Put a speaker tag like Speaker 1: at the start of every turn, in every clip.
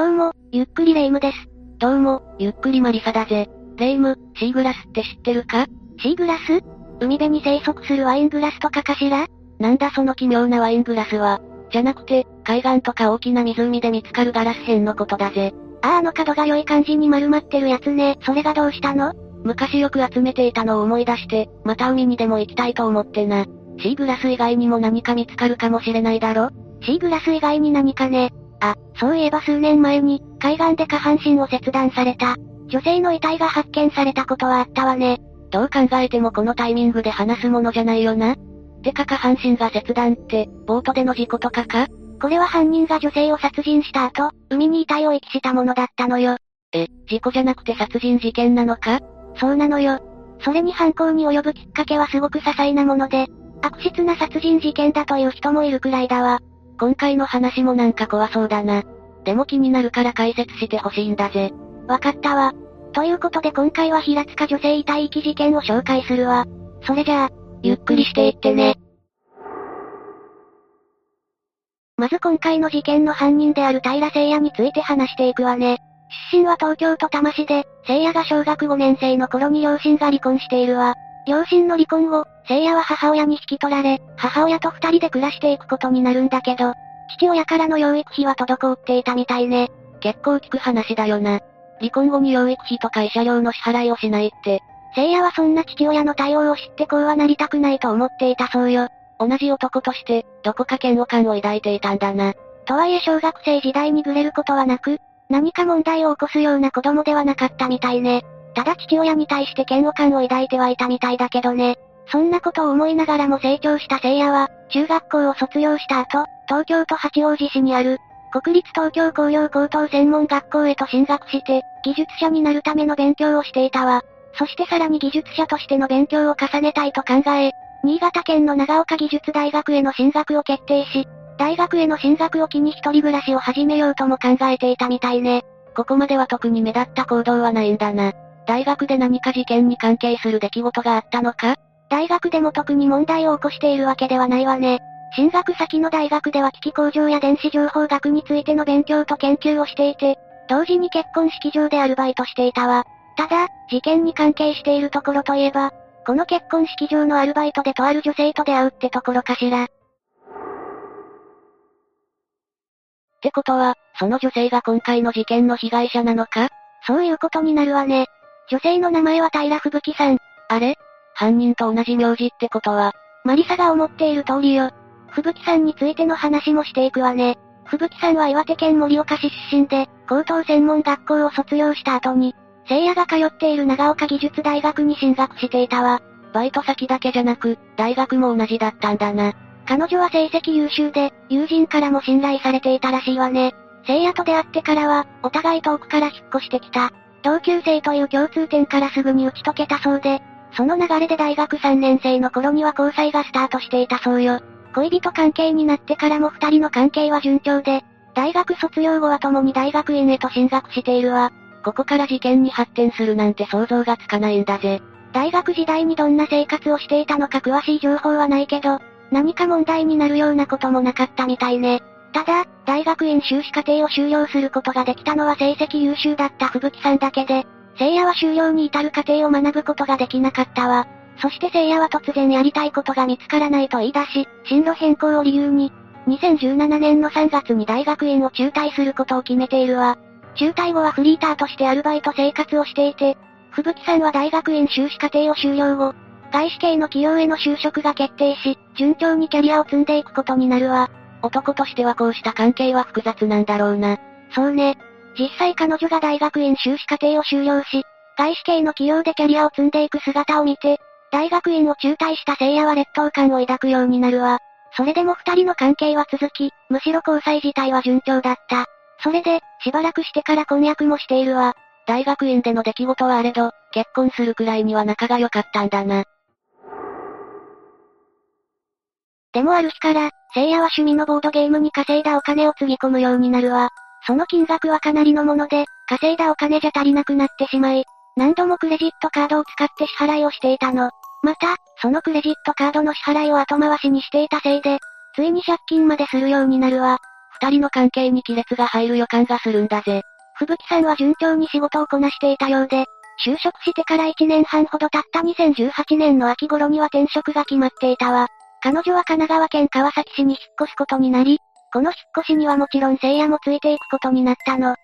Speaker 1: どうも、ゆっくりレ夢ムです。
Speaker 2: どうも、ゆっくりマリサだぜ。レ夢ム、シーグラスって知ってるか？
Speaker 1: シーグラス？海辺に生息するワイングラスとかかしら？
Speaker 2: なんだその奇妙なワイングラスは。じゃなくて、海岸とか大きな湖で見つかるガラス片のことだぜ。
Speaker 1: あああの角が良い感じに丸まってるやつね。それがどうしたの？
Speaker 2: 昔よく集めていたのを思い出して、また海にでも行きたいと思ってな。シーグラス以外にも何か見つかるかもしれないだろ？
Speaker 1: シーグラス以外に何かね。あ、そういえば数年前に、海岸で下半身を切断された、女性の遺体が発見されたことはあったわね。
Speaker 2: どう考えてもこのタイミングで話すものじゃないよな。てか下半身が切断って、ボートでの事故とかか？
Speaker 1: これは犯人が女性を殺人した後、海に遺体を遺棄したものだったのよ。
Speaker 2: え、事故じゃなくて殺人事件なのか？
Speaker 1: そうなのよ。それに犯行に及ぶきっかけはすごく些細なもので、悪質な殺人事件だという人もいるくらいだわ。
Speaker 2: 今回の話もなんか怖そうだな。でも気になるから解説してほしいんだぜ。
Speaker 1: わかったわ。ということで今回は平塚女性遺体遺棄事件を紹介するわ。それじゃあ、
Speaker 2: ゆっくりしていってね。
Speaker 1: まず今回の事件の犯人である平聖也について話していくわね。出身は東京都多摩市で、聖也が小学5年生の頃に両親が離婚しているわ。両親の離婚後、聖也は母親に引き取られ、母親と二人で暮らしていくことになるんだけど、父親からの養育費は滞っていたみたいね。
Speaker 2: 結構聞く話だよな。離婚後に養育費と会社料の支払いをしないって。
Speaker 1: 聖也はそんな父親の対応を知ってこうはなりたくないと思っていたそうよ。
Speaker 2: 同じ男として、どこか嫌悪感を抱いていたんだな。
Speaker 1: とはいえ小学生時代にグレることはなく、何か問題を起こすような子供ではなかったみたいね。ただ父親に対して嫌悪感を抱いてはいたみたいだけどね。そんなことを思いながらも成長した聖也は、中学校を卒業した後、東京都八王子市にある、国立東京工業高等専門学校へと進学して、技術者になるための勉強をしていたわ。そしてさらに技術者としての勉強を重ねたいと考え、新潟県の長岡技術大学への進学を決定し、大学への進学を機に一人暮らしを始めようとも考えていたみたいね。
Speaker 2: ここまでは特に目立った行動はないんだな。大学で何か事件に関係する出来事があったのか？
Speaker 1: 大学でも特に問題を起こしているわけではないわね。進学先の大学では機器工場や電子情報学についての勉強と研究をしていて、同時に結婚式場でアルバイトしていたわ。ただ、事件に関係しているところといえば、この結婚式場のアルバイトでとある女性と出会うってところかしら。
Speaker 2: ってことは、その女性が今回の事件の被害者なのか？
Speaker 1: そういうことになるわね。女性の名前は平吹雪さん。
Speaker 2: あれ？犯人と同じ名字ってことは、
Speaker 1: マリサが思っている通りよ。吹雪さんについての話もしていくわね。吹雪さんは岩手県盛岡市出身で、高等専門学校を卒業した後に、聖夜が通っている長岡技術大学に進学していたわ。
Speaker 2: バイト先だけじゃなく、大学も同じだったんだな。
Speaker 1: 彼女は成績優秀で、友人からも信頼されていたらしいわね。聖夜と出会ってからは、お互い遠くから引っ越してきた。同級生という共通点からすぐに打ち解けたそうで、その流れで大学3年生の頃には交際がスタートしていたそうよ。恋人関係になってからも二人の関係は順調で、大学卒業後は共に大学院へと進学しているわ。
Speaker 2: ここから事件に発展するなんて想像がつかないんだぜ。
Speaker 1: 大学時代にどんな生活をしていたのか詳しい情報はないけど、何か問題になるようなこともなかったみたいね。ただ、大学院修士課程を修了することができたのは成績優秀だった吹雪さんだけで、聖夜は修了に至る過程を学ぶことができなかったわ。そして聖夜は突然やりたいことが見つからないと言い出し、進路変更を理由に、2017年の3月に大学院を中退することを決めているわ。中退後はフリーターとしてアルバイト生活をしていて、吹雪さんは大学院修士課程を修了後、外資系の企業への就職が決定し、順調にキャリアを積んでいくことになるわ。
Speaker 2: 男としてはこうした関係は複雑なんだろうな。
Speaker 1: そうね。実際彼女が大学院修士課程を修了し、外資系の企業でキャリアを積んでいく姿を見て、大学院を中退した聖夜は劣等感を抱くようになるわ。それでも二人の関係は続き、むしろ交際自体は順調だった。それで、しばらくしてから婚約もしているわ。
Speaker 2: 大学院での出来事はあれど、結婚するくらいには仲が良かったんだな。
Speaker 1: でもある日から、聖夜は趣味のボードゲームに稼いだお金をつぎ込むようになるわ。その金額はかなりのもので、稼いだお金じゃ足りなくなってしまい、何度もクレジットカードを使って支払いをしていたの。また、そのクレジットカードの支払いを後回しにしていたせいで、ついに借金までするようになるわ。
Speaker 2: 二人の関係に亀裂が入る予感がするんだぜ。
Speaker 1: 吹雪さんは順調に仕事をこなしていたようで、就職してから1年半ほど経った2018年の秋頃には転職が決まっていたわ。彼女は神奈川県川崎市に引っ越すことになり、この引っ越しにはもちろん聖夜もついていくことになったの。引っ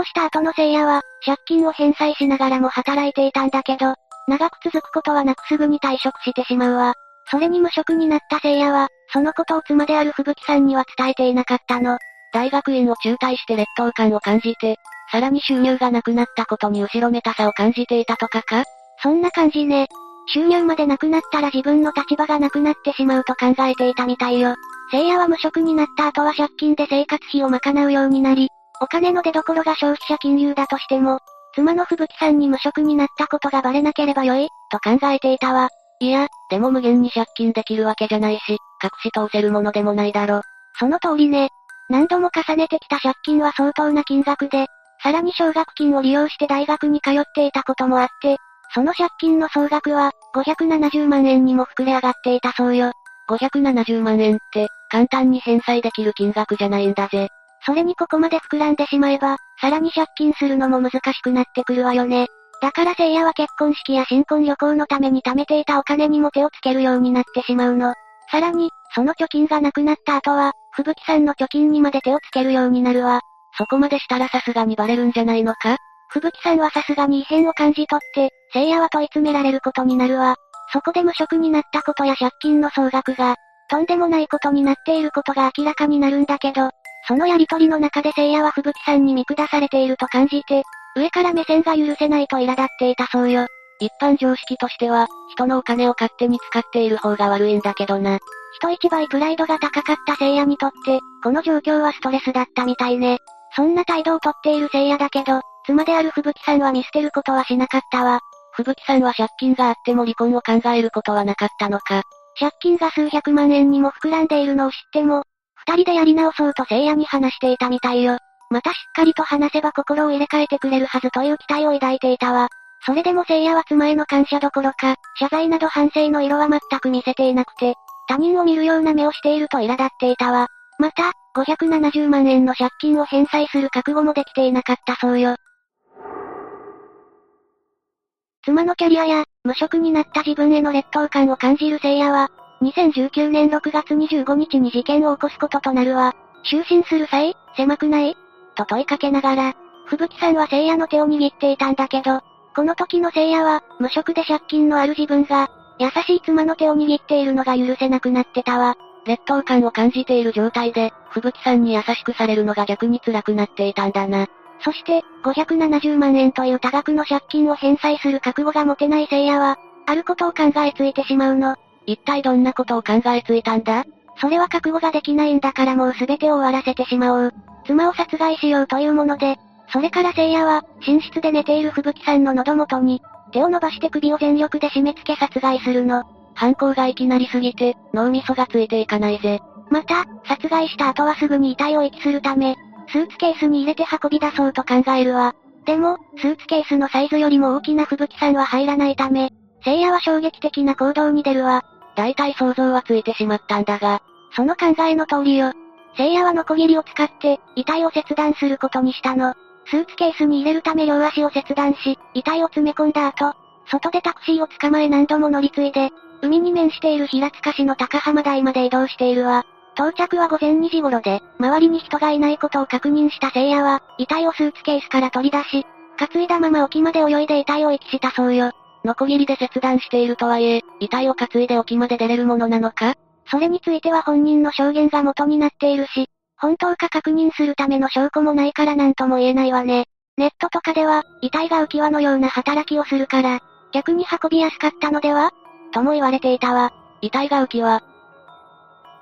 Speaker 1: 越した後の聖夜は、借金を返済しながらも働いていたんだけど、長く続くことはなくすぐに退職してしまうわ。それに無職になった聖夜は、そのことを妻である吹雪さんには伝えていなかったの。
Speaker 2: 大学院を中退して劣等感を感じて、さらに収入がなくなったことに後ろめたさを感じていたとかか？
Speaker 1: そんな感じね。収入までなくなったら自分の立場がなくなってしまうと考えていたみたいよ。聖夜は無職になった後は借金で生活費を賄うようになり、お金の出所が消費者金融だとしても、妻の吹雪さんに無職になったことがバレなければよい、と考えていたわ。
Speaker 2: いや、でも無限に借金できるわけじゃないし、隠し通せるものでもないだろ。
Speaker 1: その通りね。何度も重ねてきた借金は相当な金額で、さらに奨学金を利用して大学に通っていたこともあって、その借金の総額は、570万円にも膨れ上がっていたそうよ。
Speaker 2: 570万円って、簡単に返済できる金額じゃないんだぜ。
Speaker 1: それにここまで膨らんでしまえば、さらに借金するのも難しくなってくるわよね。だから聖夜は結婚式や新婚旅行のために貯めていたお金にも手をつけるようになってしまうの。さらに、その貯金がなくなった後は、吹雪さんの貯金にまで手をつけるようになるわ。
Speaker 2: そこまでしたらさすがにバレるんじゃないのか？
Speaker 1: 吹雪さんはさすがに異変を感じ取って、聖夜は問い詰められることになるわ。そこで無職になったことや借金の総額が、とんでもないことになっていることが明らかになるんだけど、そのやりとりの中で聖夜は吹雪さんに見下されていると感じて、上から目線が許せないと苛立っていたそうよ。
Speaker 2: 一般常識としては、人のお金を勝手に使っている方が悪いんだけどな。
Speaker 1: 人一倍プライドが高かった聖夜にとって、この状況はストレスだったみたいね。そんな態度をとっている聖夜だけど、妻である吹雪さんは見捨てることはしなかったわ。
Speaker 2: 吹雪さんは借金があっても離婚を考えることはなかったのか。
Speaker 1: 借金が数百万円にも膨らんでいるのを知っても、二人でやり直そうと聖夜に話していたみたいよ。またしっかりと話せば心を入れ替えてくれるはずという期待を抱いていたわ。それでも聖夜は妻への感謝どころか、謝罪など反省の色は全く見せていなくて、他人を見るような目をしていると苛立っていたわ。また、570万円の借金を返済する覚悟もできていなかったそうよ。妻のキャリアや、無職になった自分への劣等感を感じる聖夜は、2019年6月25日に事件を起こすこととなるわ。就寝する際、狭くない？と問いかけながら、吹雪さんは聖夜の手を握っていたんだけど、この時の聖夜は、無職で借金のある自分が、優しい妻の手を握っているのが許せなくなってたわ。
Speaker 2: 劣等感を感じている状態で、吹雪さんに優しくされるのが逆に辛くなっていたんだな。
Speaker 1: そして、570万円という多額の借金を返済する覚悟が持てない聖夜は、あることを考えついてしまうの。
Speaker 2: 一体どんなことを考えついたんだ？
Speaker 1: それは覚悟ができないんだからもう全てを終わらせてしまおう。妻を殺害しようというもので、それから聖夜は、寝室で寝ている吹雪さんの喉元に、手を伸ばして首を全力で締め付け殺害するの。
Speaker 2: 犯行がいきなりすぎて、脳みそがついていかないぜ。
Speaker 1: また、殺害した後はすぐに遺体を遺棄するため、スーツケースに入れて運び出そうと考えるわ。でも、スーツケースのサイズよりも大きな吹雪さんは入らないため、聖夜は衝撃的な行動に出るわ。
Speaker 2: 大体想像はついてしまったんだが、
Speaker 1: その考えの通りよ。聖夜はノコギリを使って、遺体を切断することにしたの。スーツケースに入れるため両足を切断し、遺体を詰め込んだ後、外でタクシーを捕まえ何度も乗り継いで、海に面している平塚市の高浜台まで移動しているわ。到着は午前2時頃で、周りに人がいないことを確認した聖夜は、遺体をスーツケースから取り出し、担いだまま沖まで泳いで遺体を遺棄したそうよ。
Speaker 2: ノコギリで切断しているとはいえ、遺体を担いで沖まで出れるものなのか？
Speaker 1: それについては本人の証言が元になっているし、本当か確認するための証拠もないからなんとも言えないわね。ネットとかでは、遺体が浮き輪のような働きをするから、逆に運びやすかったのでは？とも言われていたわ。
Speaker 2: 遺体が浮き輪、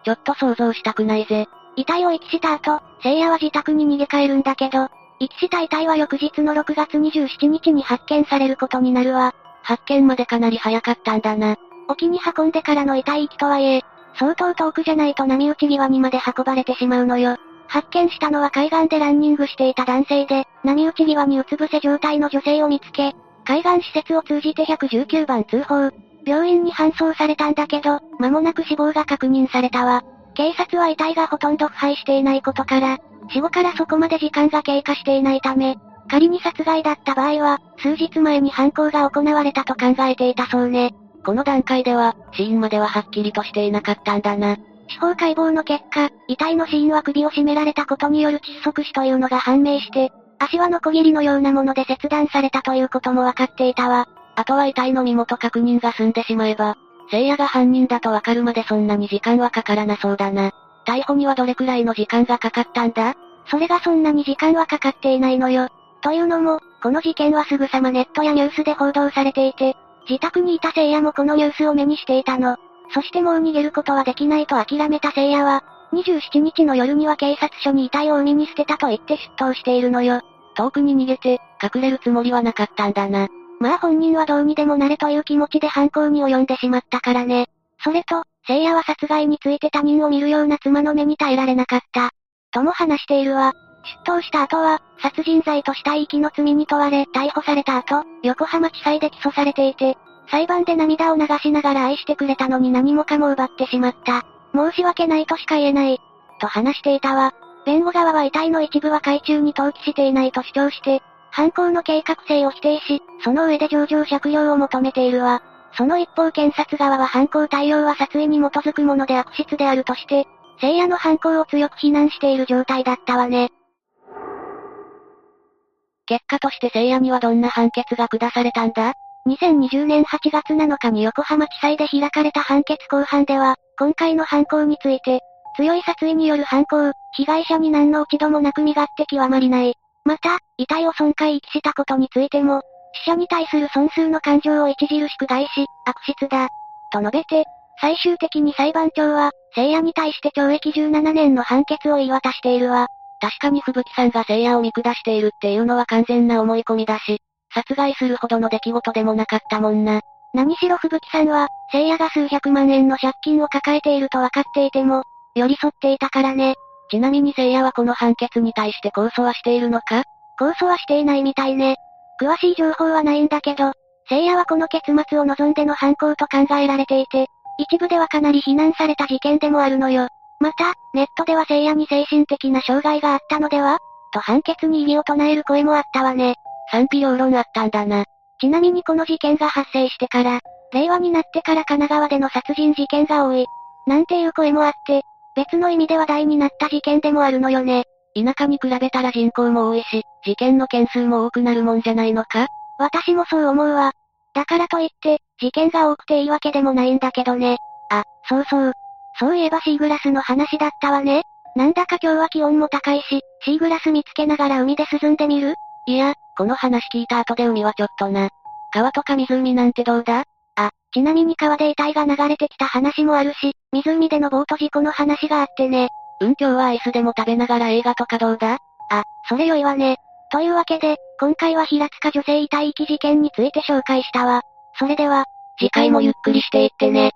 Speaker 2: ちょっと想像したくないぜ。
Speaker 1: 遺体を遺棄した後、聖夜は自宅に逃げ帰るんだけど、遺棄した遺体は翌日の6月27日に発見されることになるわ。
Speaker 2: 発見までかなり早かったんだな。
Speaker 1: 沖に運んでからの遺体遺棄とはいえ、相当遠くじゃないと波打ち際にまで運ばれてしまうのよ。発見したのは海岸でランニングしていた男性で、波打ち際にうつ伏せ状態の女性を見つけ、海岸施設を通じて119番通報、病院に搬送されたんだけど、間もなく死亡が確認されたわ。警察は遺体がほとんど腐敗していないことから、死後からそこまで時間が経過していないため、仮に殺害だった場合は、数日前に犯行が行われたと考えていたそうね。
Speaker 2: この段階では、死因までははっきりとしていなかったんだな。
Speaker 1: 司法解剖の結果、遺体の死因は首を絞められたことによる窒息死というのが判明して、足輪の小切りのようなもので切断されたということもわかっていたわ。
Speaker 2: あとは遺体の身元確認が済んでしまえば、聖夜が犯人だとわかるまでそんなに時間はかからなそうだな。逮捕にはどれくらいの時間がかかったんだ？
Speaker 1: それがそんなに時間はかかっていないのよ。というのも、この事件はすぐさまネットやニュースで報道されていて、自宅にいた聖夜もこのニュースを目にしていたの。そしてもう逃げることはできないと諦めた聖夜は、27日の夜には警察署に遺体を海に捨てたと言って出頭しているのよ。
Speaker 2: 遠くに逃げて、隠れるつもりはなかったんだな。
Speaker 1: まあ本人はどうにでもなれという気持ちで犯行に及んでしまったからね。それと、聖夜は殺害について他人を見るような妻の目に耐えられなかった。とも話しているわ。出頭した後は、殺人罪と死体遺棄の罪に問われ、逮捕された後、横浜地裁で起訴されていて、裁判で涙を流しながら愛してくれたのに何もかも奪ってしまった。申し訳ないとしか言えない。と話していたわ。弁護側は遺体の一部は海中に投棄していないと主張して、犯行の計画性を否定し、その上で上場借用を求めているわ。その一方検察側は犯行対応は殺意に基づくもので悪質であるとして、聖夜の犯行を強く非難している状態だったわね。
Speaker 2: 結果として聖夜にはどんな判決が下されたんだ
Speaker 1: ？2020年8月7日に横浜地裁で開かれた判決公判では、今回の犯行について、強い殺意による犯行、被害者に何の落ち度もなく身勝手極まりない。また、遺体を損壊遺棄したことについても、死者に対する損数の感情を著しく害し、悪質だ。と述べて、最終的に裁判長は、聖夜に対して懲役17年の判決を言い渡しているわ。
Speaker 2: 確かに吹雪さんが聖夜を見下しているっていうのは完全な思い込みだし、殺害するほどの出来事でもなかったもんな。
Speaker 1: 何しろ吹雪さんは、聖夜が数百万円の借金を抱えていると分かっていても、寄り添っていたからね。
Speaker 2: ちなみに聖夜はこの判決に対して控訴はしているのか？
Speaker 1: 控訴はしていないみたいね。詳しい情報はないんだけど、聖夜はこの結末を望んでの犯行と考えられていて、一部ではかなり非難された事件でもあるのよ。また、ネットでは聖夜に精神的な障害があったのでは？と判決に異議を唱える声もあったわね。
Speaker 2: 賛否両論あったんだな。
Speaker 1: ちなみにこの事件が発生してから、令和になってから神奈川での殺人事件が多い。なんていう声もあって、別の意味で話題になった事件でもあるのよね。
Speaker 2: 田舎に比べたら人口も多いし、事件の件数も多くなるもんじゃないのか？
Speaker 1: 私もそう思うわ。だからといって、事件が多くていいわけでもないんだけどね。あ、そうそう。そういえばシーグラスの話だったわね。なんだか今日は気温も高いし、シーグラス見つけながら海で涼んでみる？
Speaker 2: いや、この話聞いた後で海はちょっとな。川とか湖なんてどうだ？
Speaker 1: あ、ちなみに川で遺体が流れてきた話もあるし、湖でのボート事故の話があってね。
Speaker 2: うん今日はアイスでも食べながら映画とかどうだ？
Speaker 1: あ、それ良いわね。というわけで、今回は平塚女性遺体遺棄事件について紹介したわ。それでは、
Speaker 2: 次回もゆっくりしていってね。